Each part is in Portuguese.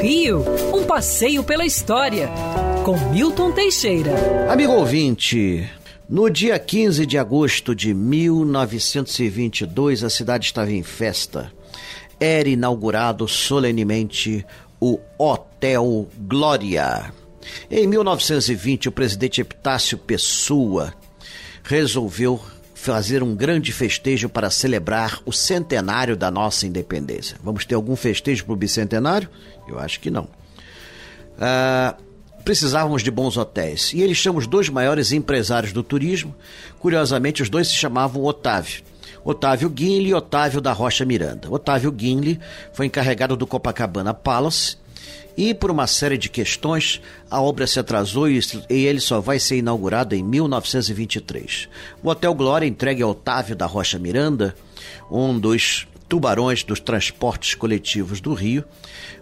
Rio, um passeio pela história, com Milton Teixeira. Amigo ouvinte, no dia 15 de agosto de 1922, a cidade estava em festa. Era inaugurado solenemente o Hotel Glória. Em 1920, o presidente Epitácio Pessoa resolveu fazer um grande festejo para celebrar o centenário da nossa independência. Vamos ter algum festejo para o bicentenário? Eu acho que não. Ah, precisávamos de bons hotéis. E ele chama os dois maiores empresários do turismo. Curiosamente, os dois se chamavam Otávio. Otávio Guinle e Otávio da Rocha Miranda. Otávio Guinle foi encarregado do Copacabana Palace e por uma série de questões, a obra se atrasou e ele só vai ser inaugurado em 1923. O Hotel Glória, entregue a Otávio da Rocha Miranda, um dos tubarões dos transportes coletivos do Rio,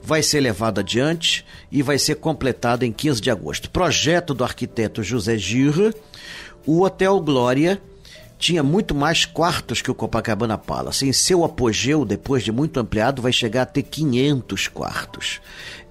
vai ser levado adiante e vai ser completado em 15 de agosto. Projeto do arquiteto José Girra, o Hotel Glória tinha muito mais quartos que o Copacabana Palace. Em seu apogeu, depois de muito ampliado, vai chegar a ter 500 quartos.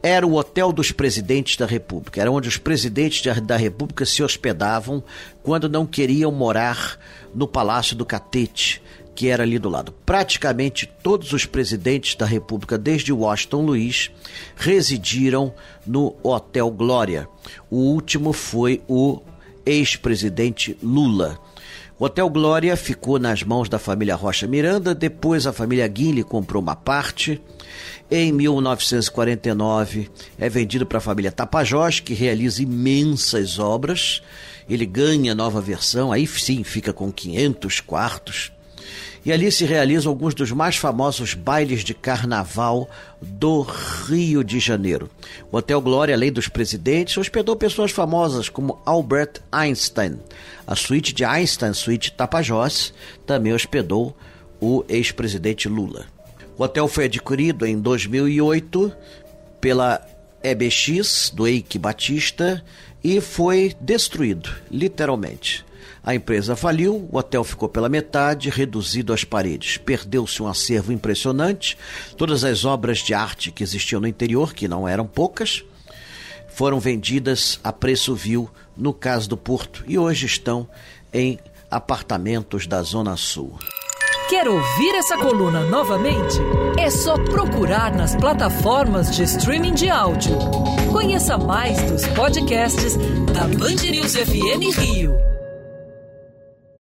Era o hotel dos presidentes da República, era onde os presidentes da República se hospedavam quando não queriam morar no Palácio do Catete, que era ali do lado. Praticamente todos os presidentes da República, desde Washington Luiz, residiram no Hotel Glória. O último foi o ex-presidente Lula. O Hotel Glória ficou nas mãos da família Rocha Miranda, depois a família Guinle comprou uma parte. Em 1949 é vendido para a família Tapajós, que realiza imensas obras. Ele ganha nova versão, aí sim fica com 500 quartos e ali se realizam alguns dos mais famosos bailes de carnaval do Rio de Janeiro. O Hotel Glória, além dos presidentes, hospedou pessoas famosas como Albert Einstein. A suíte de Einstein, suíte Tapajós, também hospedou o ex-presidente Lula. O hotel foi adquirido em 2008 pela EBX do Eike Batista e foi destruído, literalmente. A empresa faliu, o hotel ficou pela metade, reduzido às paredes. Perdeu-se um acervo impressionante. Todas as obras de arte que existiam no interior, que não eram poucas, foram vendidas a preço vil no caso do Porto e hoje estão em apartamentos da Zona Sul. Quer ouvir essa coluna novamente? É só procurar nas plataformas de streaming de áudio. Conheça mais dos podcasts da Band News FM Rio.